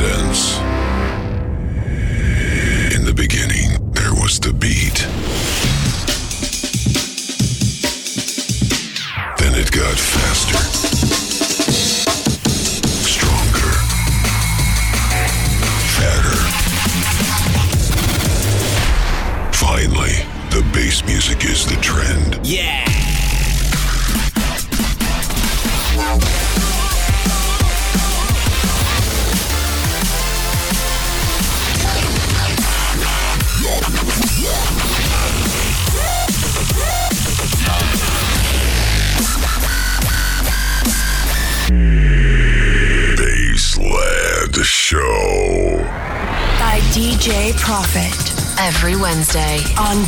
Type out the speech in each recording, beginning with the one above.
presents.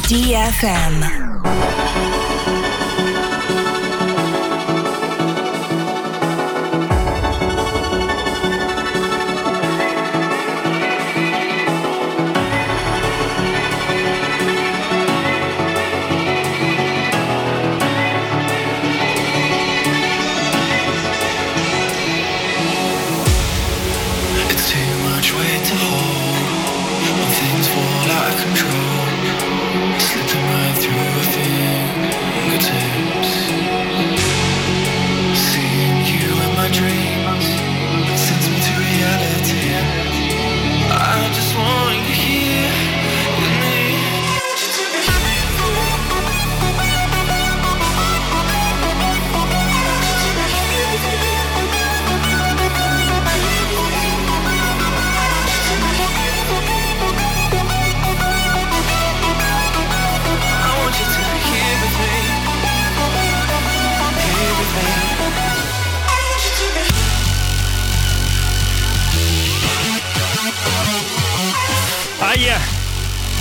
DFM.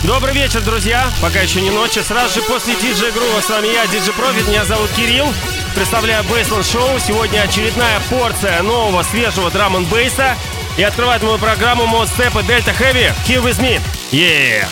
Добрый вечер, друзья. Пока еще не ночи. Сразу же после диджей Грува с вами я, диджей Профит. Меня зовут Кирилл. Представляю Бейсленд Шоу. Сегодня очередная порция нового свежего драм н бейса И открывает мою программу Мод Степ и Дельта Хэви. Here with me. Yeah.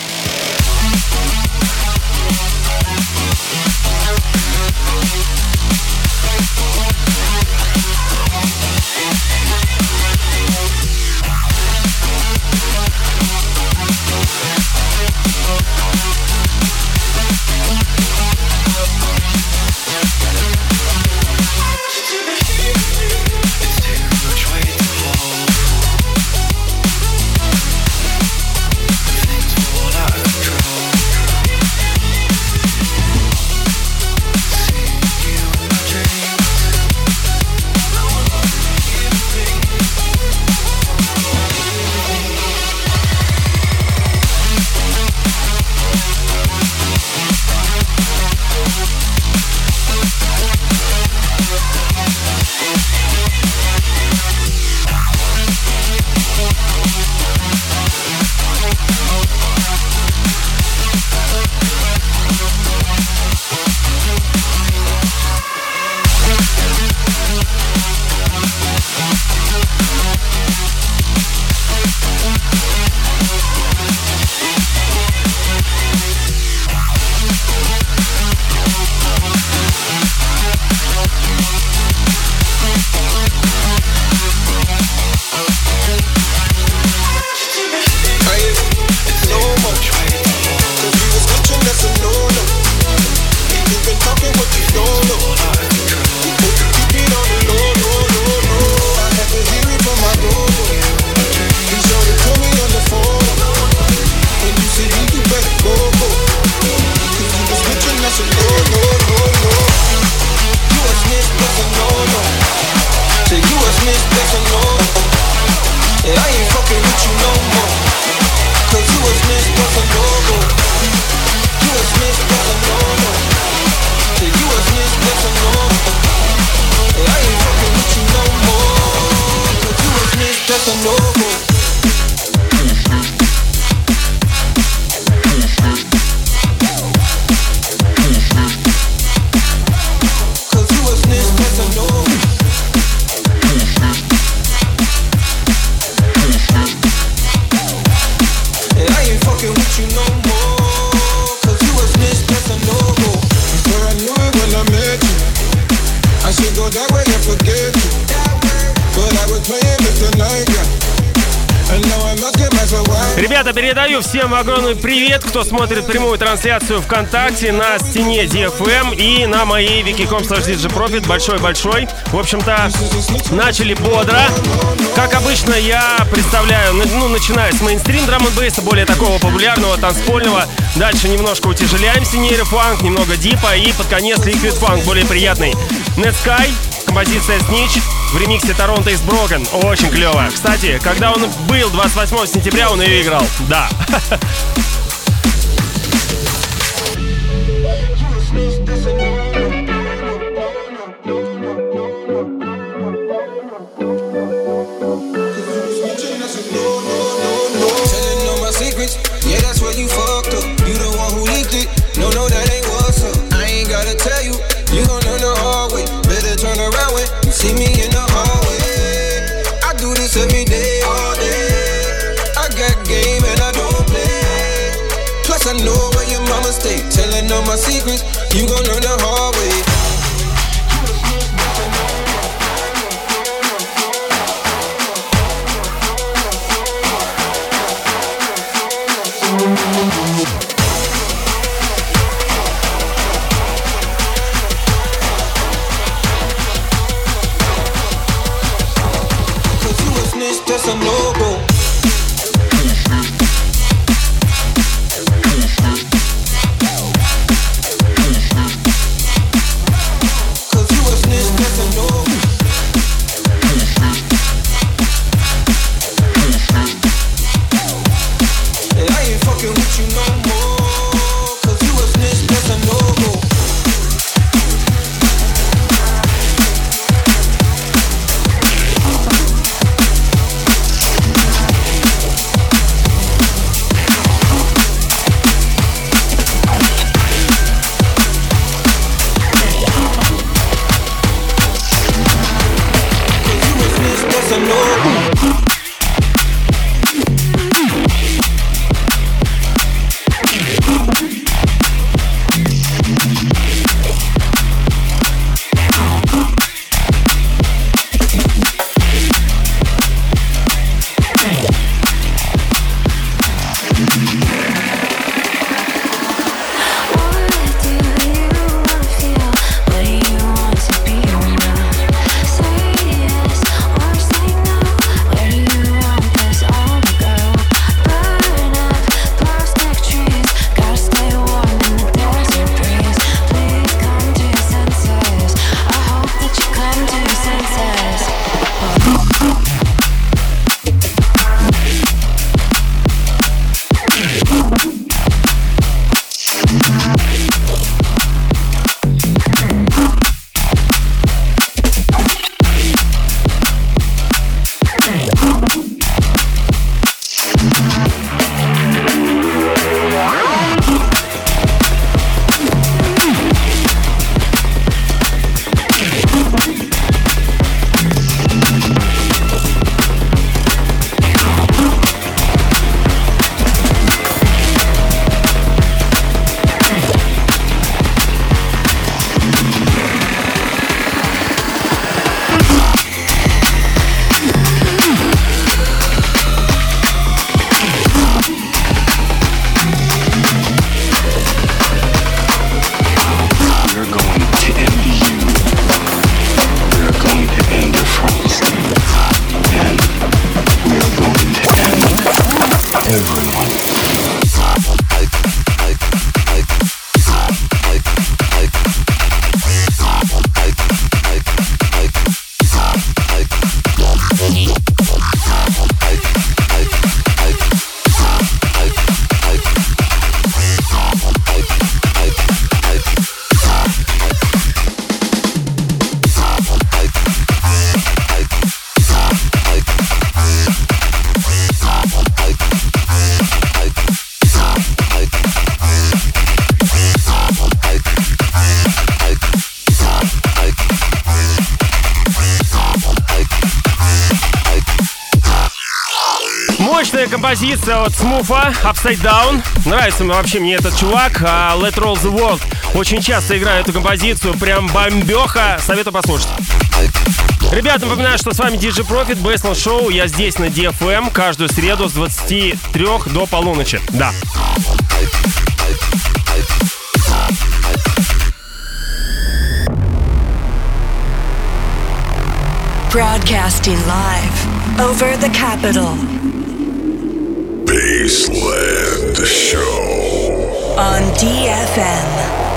Смотрит прямую трансляцию ВКонтакте на стене DFM и на моей wiki.com slash большой-большой. В общем-то, начали бодро. Как обычно, я представляю, ну, начиная с мейнстрим драм бейса более такого популярного, танцпольного. Дальше немножко утяжеляемся, нейрофанк, немного дипа и под конец ликвид фанк, более приятный. Netsky, композиция Snitch в ремиксе Торонто из Broken. Очень клево. Кстати, когда он был 28 сентября, он ее играл. Да. композиция от Смуфа Upside Down. Нравится вообще мне этот чувак. А Let Roll the World. Очень часто играю эту композицию. Прям бомбеха. Советую послушать. Ребят, напоминаю, что с вами DJ Profit, Baseline Show. Я здесь на DFM каждую среду с 23 до полуночи. Да. Broadcasting live over the capital Baseland Show. on DFM.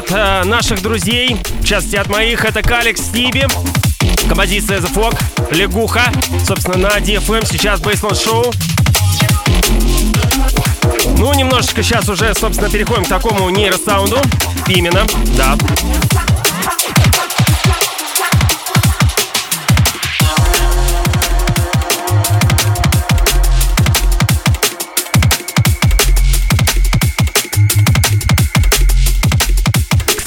От э, наших друзей, в частности от моих, это Каликс Стиби. Композиция The Fog, Лягуха. Собственно, на DFM сейчас Baseline Show. Ну, немножечко сейчас уже, собственно, переходим к такому нейросаунду. Именно, да.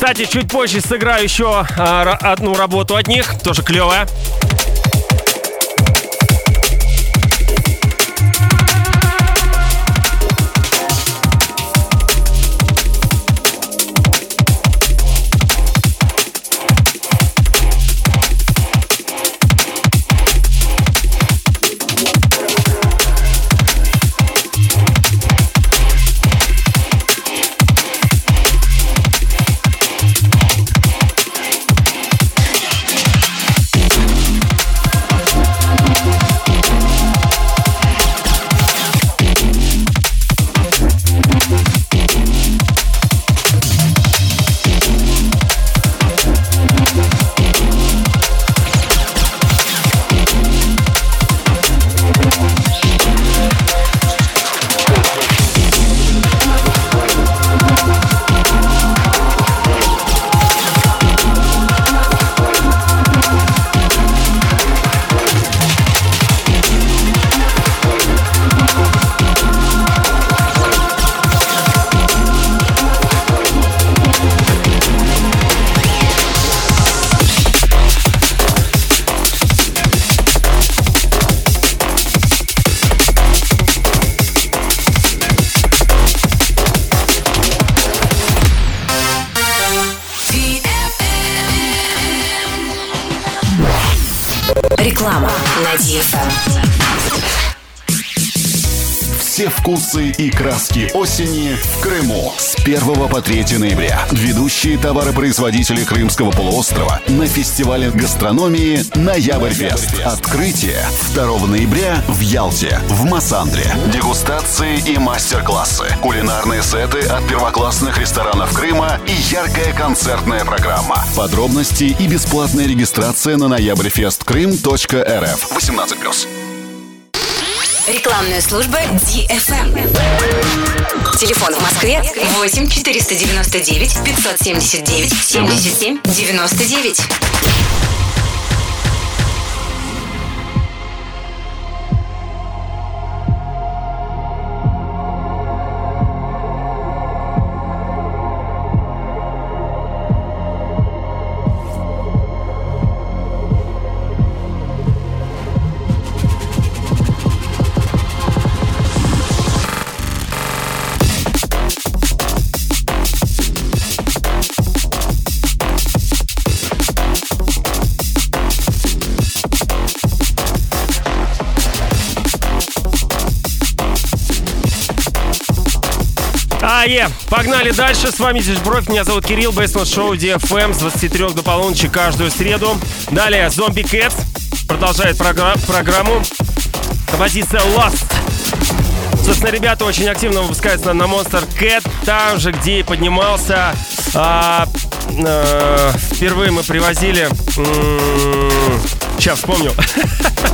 Кстати, чуть позже сыграю еще а, одну работу от них, тоже клевая. И краски осени в Крыму. С 1 по 3 ноября ведущие товаропроизводители Крымского полуострова на фестивале гастрономии «Ноябрьфест». Открытие 2 ноября в Ялте, в Массандре. Дегустации и мастер-классы, кулинарные сеты от первоклассных ресторанов Крыма и яркая концертная программа. Подробности и бесплатная регистрация на ноябрьфесткрым.рф. 18+. Рекламная служба DFM. Телефон в Москве 8 499 579 77 99. Е, погнали дальше. С вами здесь Бровь, меня зовут Кирилл, Бейсман Шоу DFM с 23 до полуночи каждую среду. Далее Зомби Cats продолжает програ- программу. Композиция Lost. Собственно, ребята очень активно выпускаются на Monster Cat, там же, где и поднимался. А, а, впервые мы привозили... м- сейчас вспомню.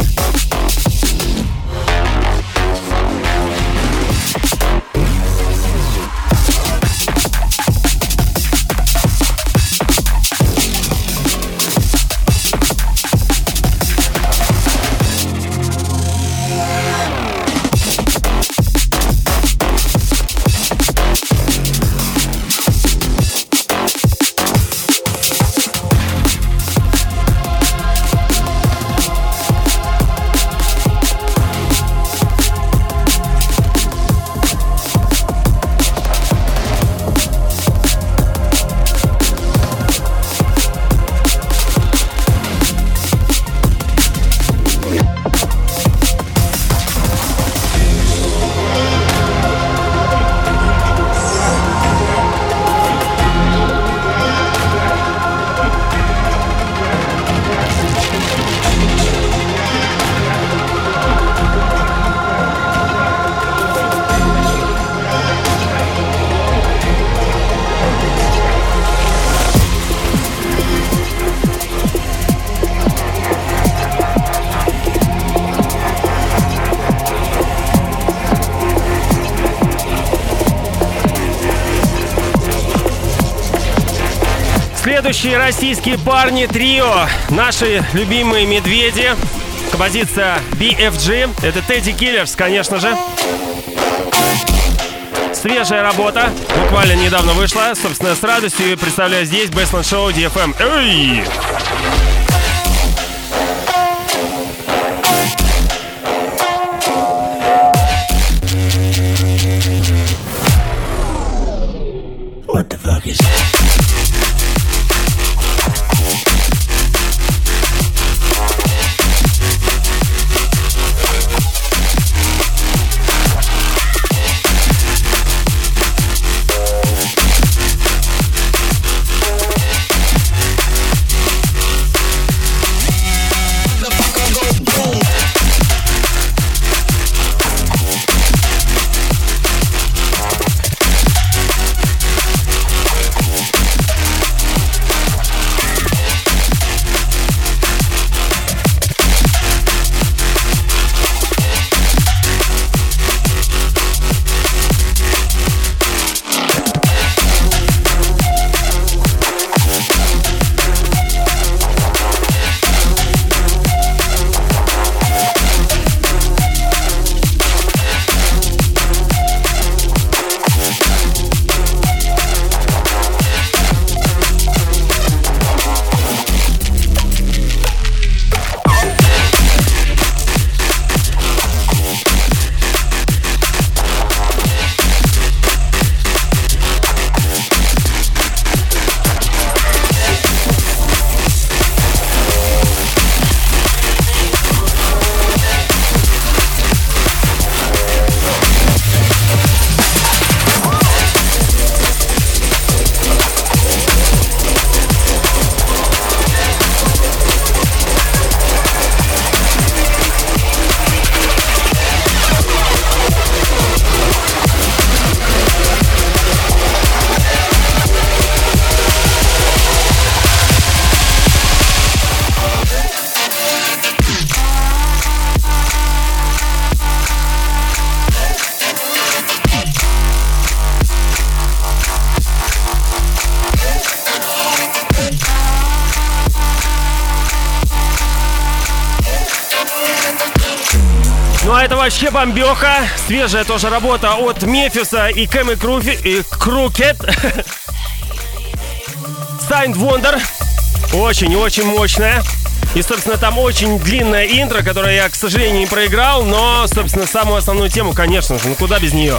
Следующие российские парни трио. Наши любимые медведи. Композиция BFG. Это Тедди Киллерс, конечно же. Свежая работа. Буквально недавно вышла. Собственно, с радостью представляю здесь Бэстланд Шоу DFM. Эй! А это вообще бомбеха. Свежая тоже работа от Мефиса и Кэм и, Круфи, и Крукет. Signed Wonder. Очень-очень мощная. И, собственно, там очень длинная интро, которое я, к сожалению, не проиграл, но, собственно, самую основную тему, конечно же, ну куда без нее.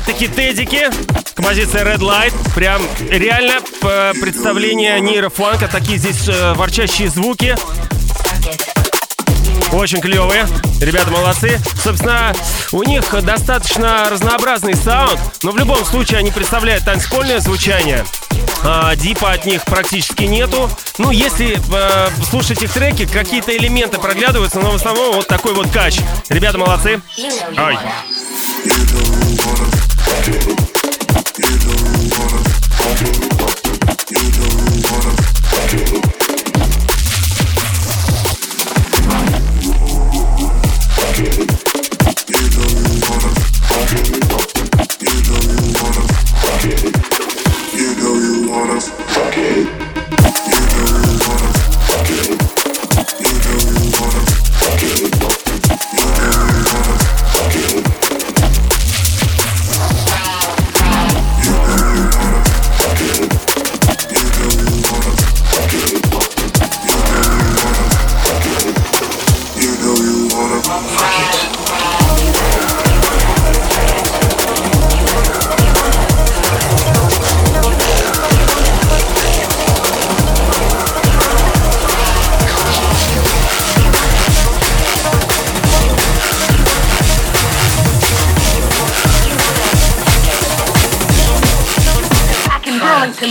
Опять-таки тедики, композиция Red Light, прям реально э, представление нейрофанка, такие здесь э, ворчащие звуки. Очень клевые. Ребята молодцы. Собственно, у них достаточно разнообразный саунд, но в любом случае они представляют танцпольное звучание. А, дипа от них практически нету. Ну, если э, слушать их треки, какие-то элементы проглядываются, но в основном вот такой вот кач. Ребята молодцы. Ай. You don't wanna, you don't wanna, you don't.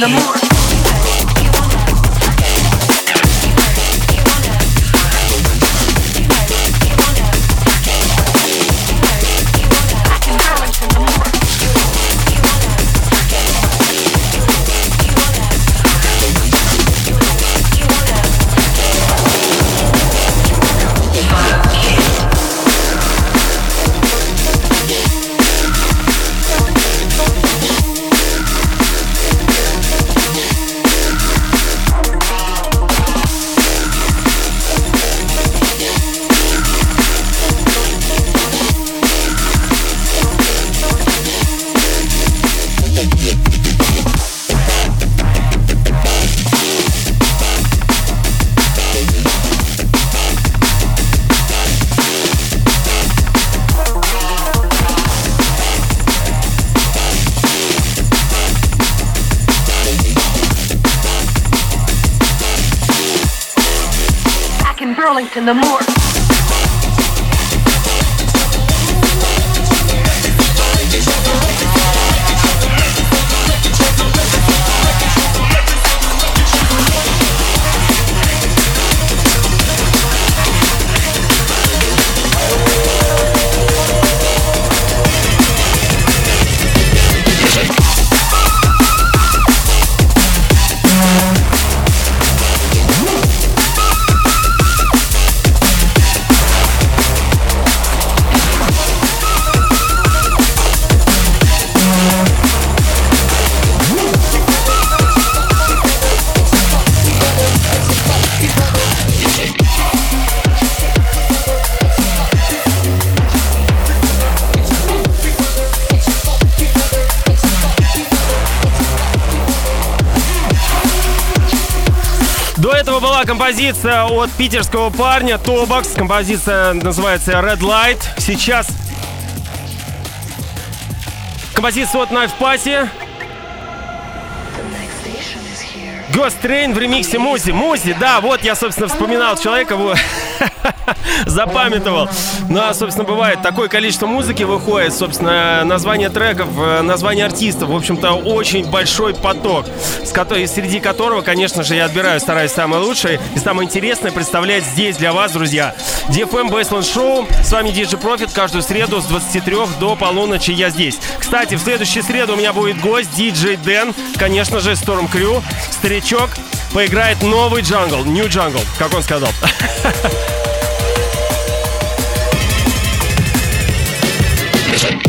In the morning. The more. Композиция от питерского парня Тобакс. Композиция называется Red Light. Сейчас композиция от Knife Party. Ghost Train в ремиксе Музи. Музи, да, вот я, собственно, вспоминал человека, его запамятовал. Ну, а, собственно, бывает, такое количество музыки выходит, собственно, название треков, э, название артистов, в общем-то, очень большой поток, с которой, среди которого, конечно же, я отбираю, стараюсь самое лучшее и самое интересное представлять здесь для вас, друзья. DFM Baseline Show, с вами DJ Profit, каждую среду с 23 до полуночи я здесь. Кстати, в следующую среду у меня будет гость, DJ Дэн, конечно же, Storm Crew, старичок, поиграет новый джангл, New Jungle, как он сказал. Ну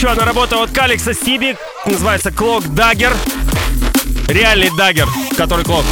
еще одна работа от Calyx & TeeBee, называется Cloak Dagger. Реальный dagger, который cloak.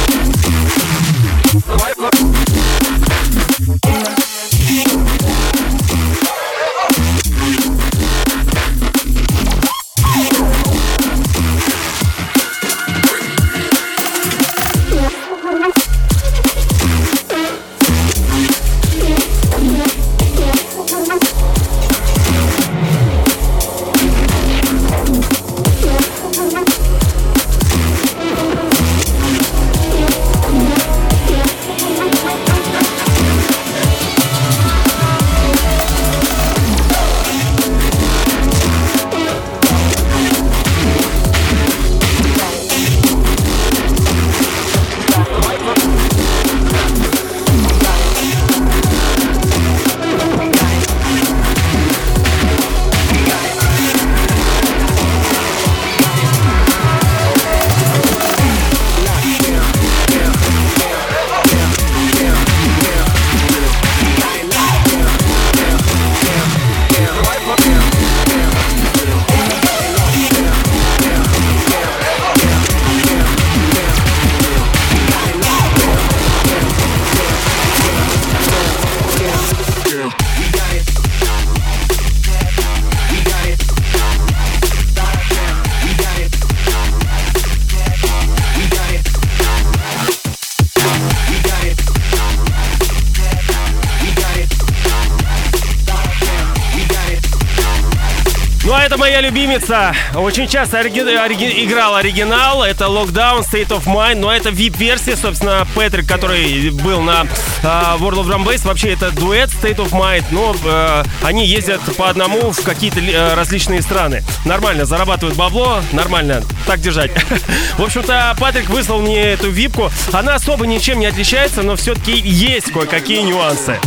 Это моя любимица. Очень часто ориги- ориги- играл оригинал. Это Lockdown, State of Mind. Но это VIP-версия, собственно, Патрик, который был на а, World of Drum Bass. Вообще это дуэт State of Mind. Но э, они ездят по одному в какие-то э, различные страны. Нормально, зарабатывают бабло. Нормально. Так держать. В общем-то, Патрик выслал мне эту випку. Она особо ничем не отличается, но все-таки есть кое-какие нюансы.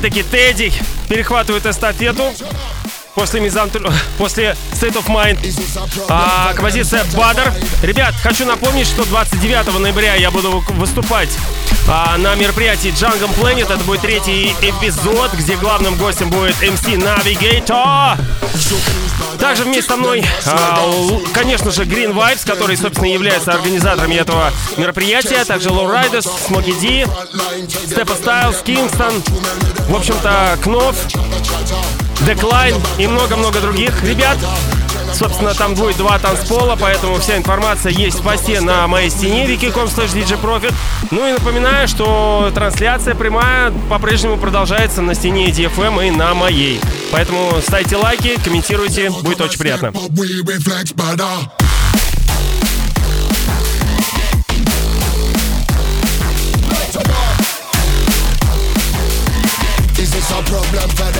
Опять-таки, Тедди перехватывает эстафету после Мизантр... после State of Mind. А, композиция Бадр. Ребят, хочу напомнить, что 29 ноября я буду выступать а, на мероприятии Jungle Planet. Это будет третий эпизод, где главным гостем будет MC Navigator. Также вместе со мной, а, конечно же, Green Vibes, который, собственно, является организаторами этого мероприятия. Также Low Riders, Смоки Ди, Степа Стайлс, Кингстон. В общем-то, Кнов, Деклайн и много-много других ребят. Собственно, там будет два танцпола, поэтому вся информация есть в посте на моей стене wiki.com slash Ну и напоминаю, что трансляция прямая по-прежнему продолжается на стене DFM и на моей. Поэтому ставьте лайки, комментируйте, будет очень приятно. I'm better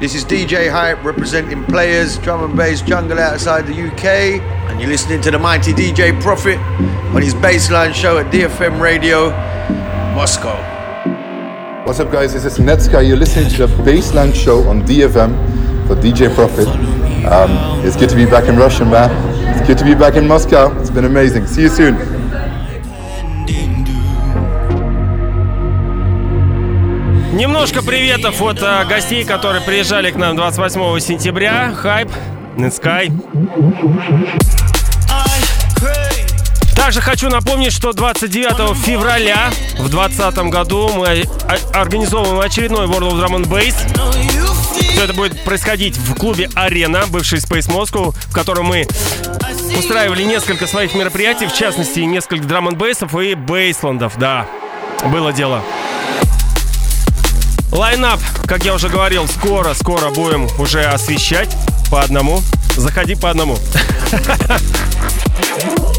This is DJ Hype representing players, drum and bass jungle outside the UK. And you're listening to the mighty DJ Prophet on his baseline show at DFM Radio, Moscow. What's up, guys? This is Netsky. You're listening to the Baseline Show on DFM for DJ Prophet. Um, it's good to be back in Russia, man. It's good to be back in Moscow. It's been amazing. See you soon. Немножко приветов от э, гостей, которые приезжали к нам 28 сентября. Хайп, Netsky. Также хочу напомнить, что 29 февраля в 2020 году мы организовываем очередной World of Drum and Bass. Все это будет происходить в клубе «Арена», бывший Space Moscow, в котором мы устраивали несколько своих мероприятий, в частности, несколько драм н бейсов и бейсландов, да, было дело. Лайнап, как я уже говорил, скоро-скоро будем уже освещать по одному. Заходи по одному.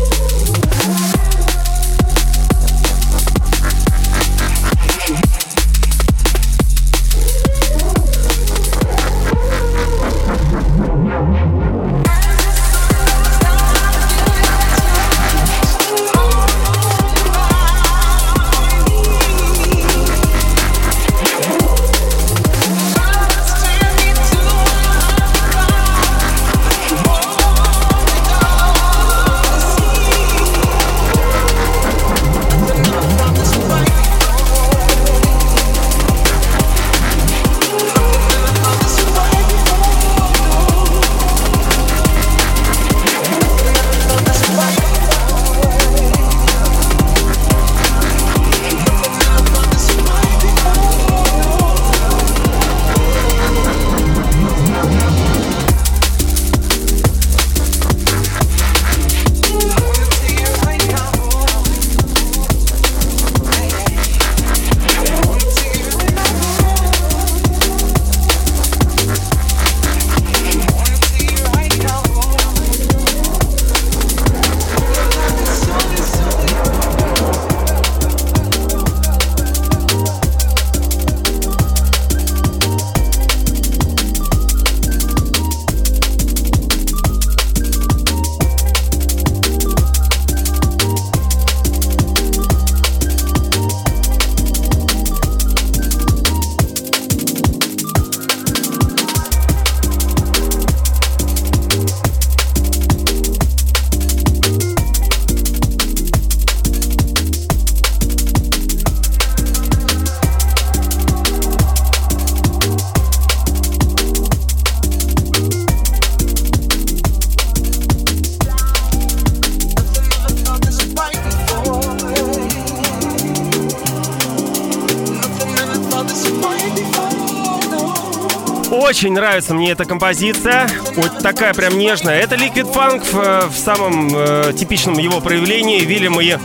Очень нравится мне эта композиция. Вот такая прям нежная. Это Liquid Funk в, в самом э, типичном его проявлении. Вильям и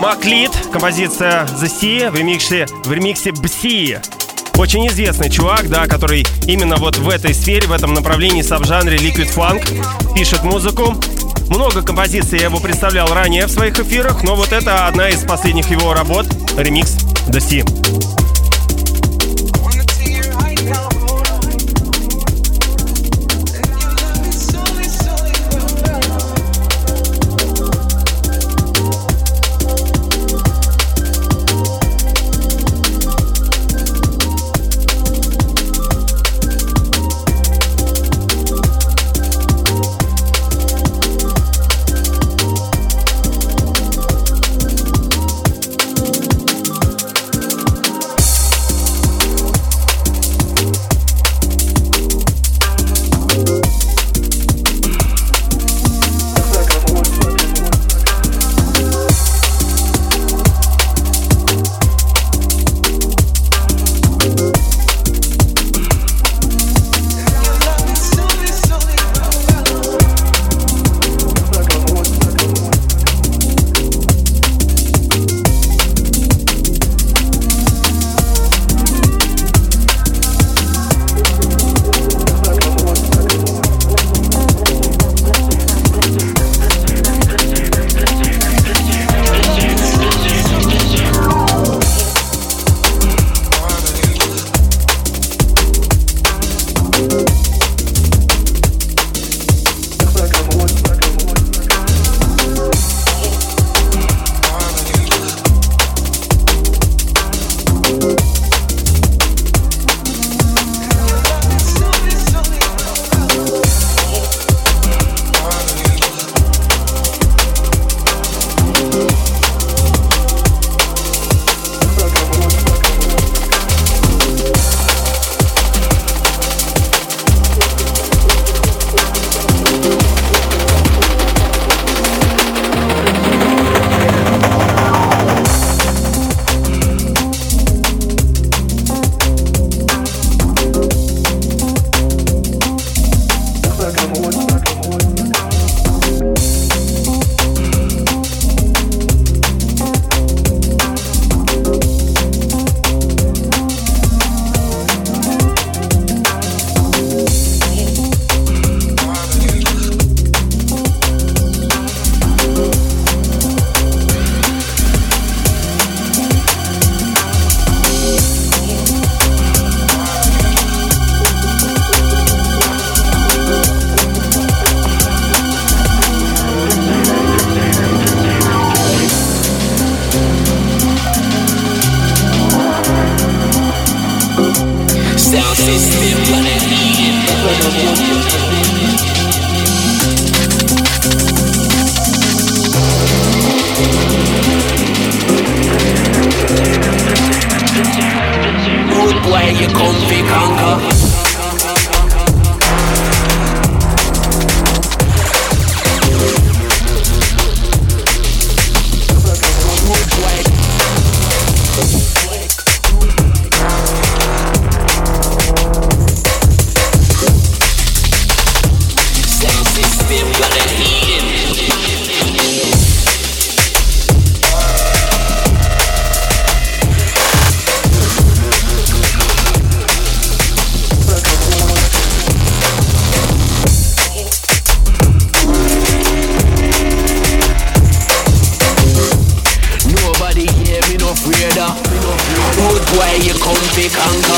Маклит. Композиция The Sea в ремиксе, в ремиксе Бси. Очень известный чувак, да, который именно вот в этой сфере, в этом направлении, саб-жанре Liquid Funk пишет музыку. Много композиций я его представлял ранее в своих эфирах, но вот это одна из последних его работ, ремикс The Sea. Kang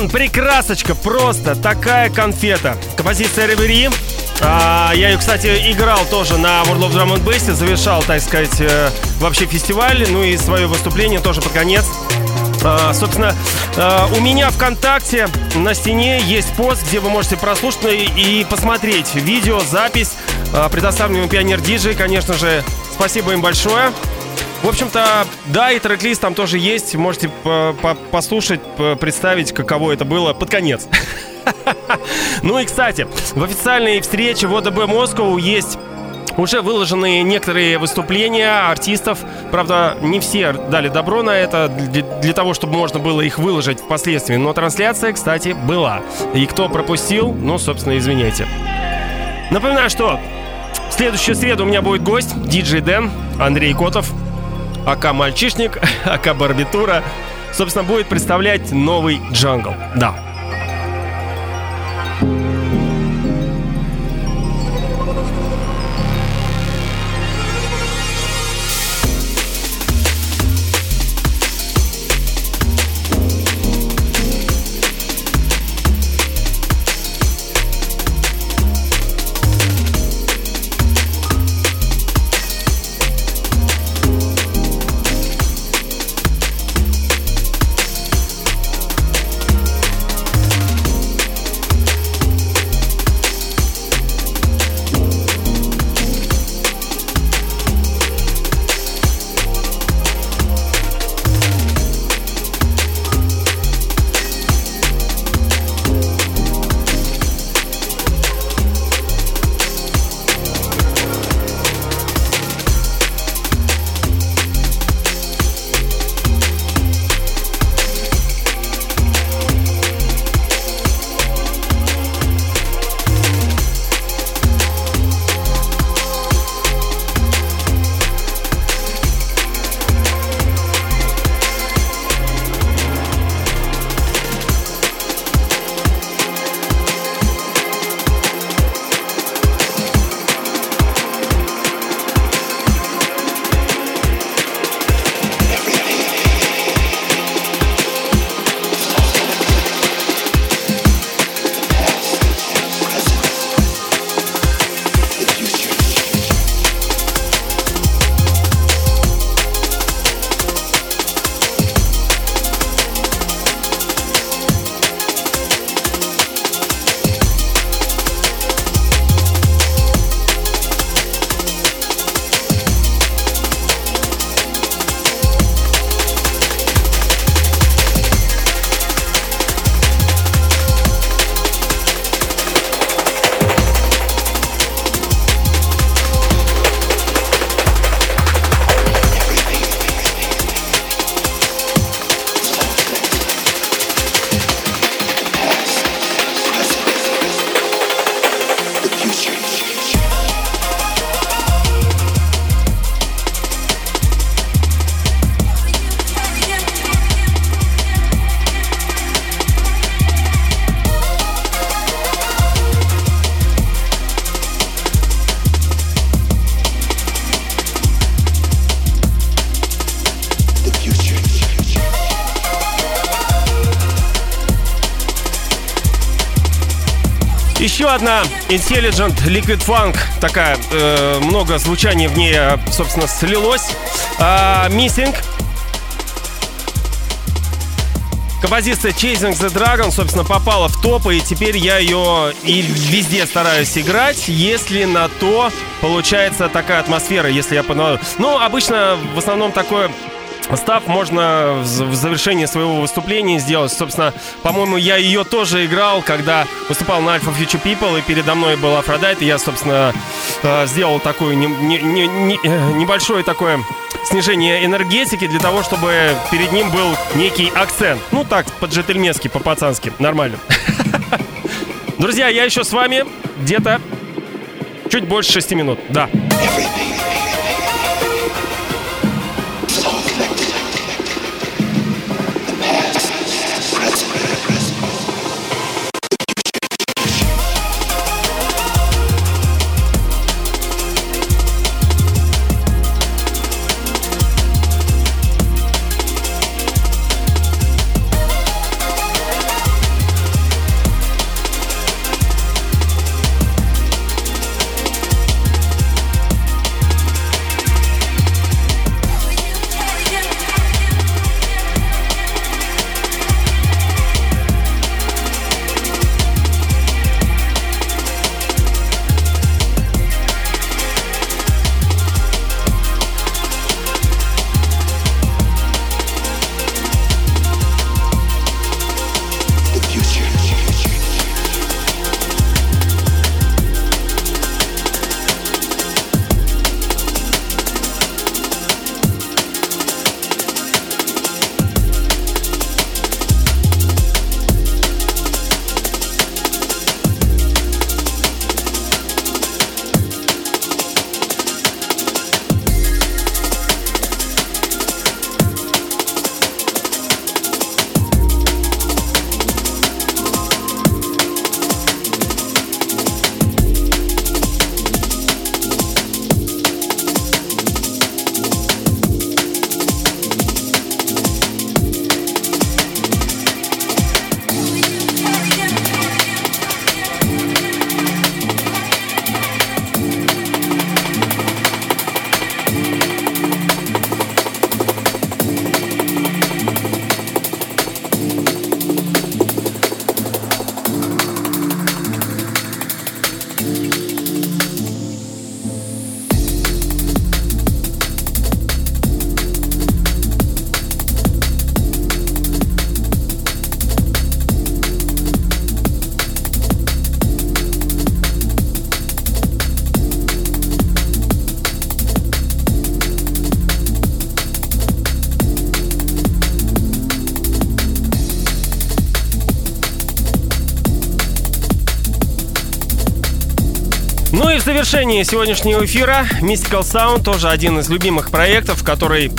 Ньютон, прекрасочка, просто такая конфета. Композиция Ревери. А, я ее, кстати, играл тоже на World of Drum and Bass, завершал, так сказать, э, вообще фестиваль, ну и свое выступление тоже под конец. А, собственно, а, у меня ВКонтакте на стене есть пост, где вы можете прослушать и, и посмотреть видео, запись, а, предоставленную Пионер Диджей, конечно же. Спасибо им большое. В общем-то, да, и трек-лист там тоже есть. Можете по- по- послушать, представить, каково это было под конец. Ну и, кстати, в официальной встрече в ОДБ Москву есть уже выложены некоторые выступления артистов. Правда, не все дали добро на это для, для того, чтобы можно было их выложить впоследствии. Но трансляция, кстати, была. И кто пропустил, ну, собственно, извиняйте. Напоминаю, что в следующую среду у меня будет гость, диджей Дэн, Андрей Котов, АК Мальчишник, АК Барбитура. Собственно, будет представлять новый джангл. Да. Еще одна Intelligent Liquid Funk. Такая, э, много звучания в ней, э, собственно, слилось. А, Missing. Композиция Chasing the Dragon, собственно, попала в топ, и теперь я ее и везде стараюсь играть, если на то получается такая атмосфера, если я понимаю. Ну, обычно в основном такое Став можно в завершении своего выступления сделать. Собственно, по-моему, я ее тоже играл, когда выступал на Alfa Future People, и передо мной был Aphrodite, и я, собственно, э, сделал такую не, не, не, не, э, небольшое такое снижение энергетики для того, чтобы перед ним был некий акцент. Ну так, по-джентльменски, по-пацански. Нормально. Друзья, я еще с вами где-то чуть больше шести минут. Да. в завершении сегодняшнего эфира Mystical Sound тоже один из любимых проектов, который,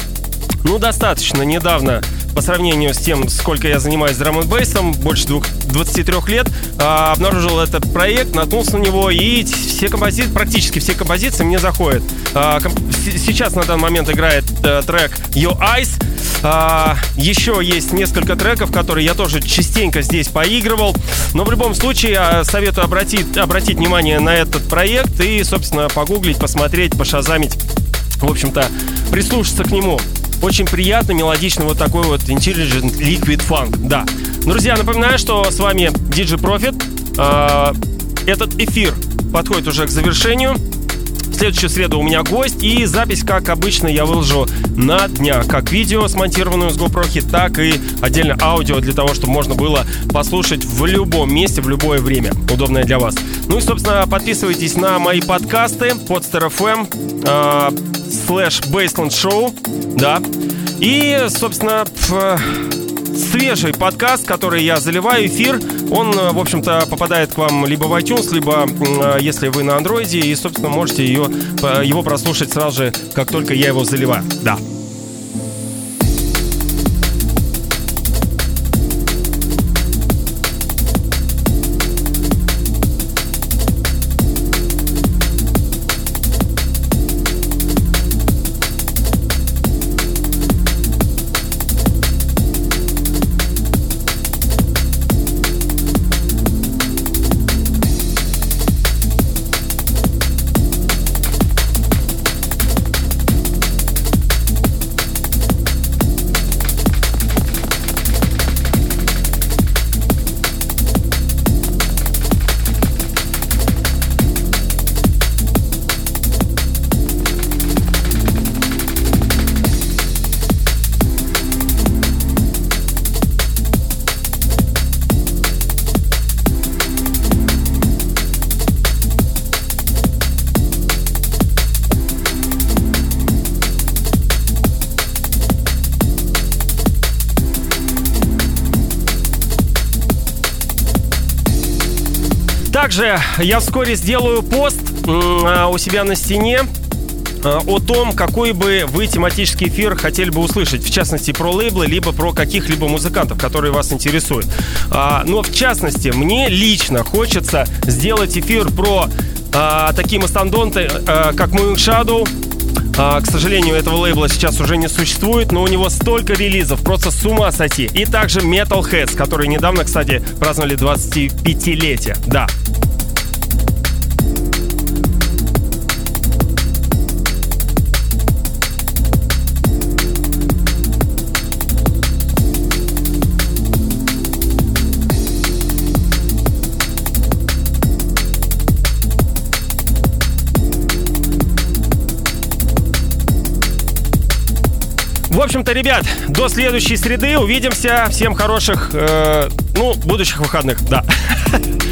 ну, достаточно недавно по сравнению с тем, сколько я занимаюсь драм н бейсом, больше двух, 23 лет, а, обнаружил этот проект, наткнулся на него, и все композиции, практически все композиции мне заходят. А, комп- сейчас на данный момент играет а, трек Your Eyes, а, еще есть несколько треков, которые я тоже частенько здесь поигрывал. Но в любом случае советую обратить, обратить внимание на этот проект и, собственно, погуглить, посмотреть, пошазамить. В общем-то, прислушаться к нему. Очень приятно, мелодичный вот такой вот Intelligent Liquid Funk. Да. Друзья, напоминаю, что с вами DJ Profit. А, этот эфир подходит уже к завершению следующую среду у меня гость. И запись, как обычно, я выложу на днях. Как видео, смонтированную с GoPro, так и отдельно аудио для того, чтобы можно было послушать в любом месте, в любое время. Удобное для вас. Ну и, собственно, подписывайтесь на мои подкасты Podster FM э, слэш Baseland Show. Да. И, собственно, свежий подкаст, который я заливаю, эфир. Он, в общем-то, попадает к вам либо в iTunes, либо, если вы на андроиде, и, собственно, можете ее, его прослушать сразу же, как только я его заливаю. Да. Также я вскоре сделаю пост а, у себя на стене о том, какой бы вы тематический эфир хотели бы услышать, в частности про лейблы, либо про каких-либо музыкантов, которые вас интересуют. А, но в частности, мне лично хочется сделать эфир про а, такие мастодонты, а, как Moon Shadow, а, к сожалению, этого лейбла сейчас уже не существует, но у него столько релизов, просто с ума сойти. И также Metalheads, которые недавно, кстати, праздновали 25-летие. Да, В общем-то, ребят, до следующей среды увидимся. Всем хороших, э, ну, будущих выходных, да.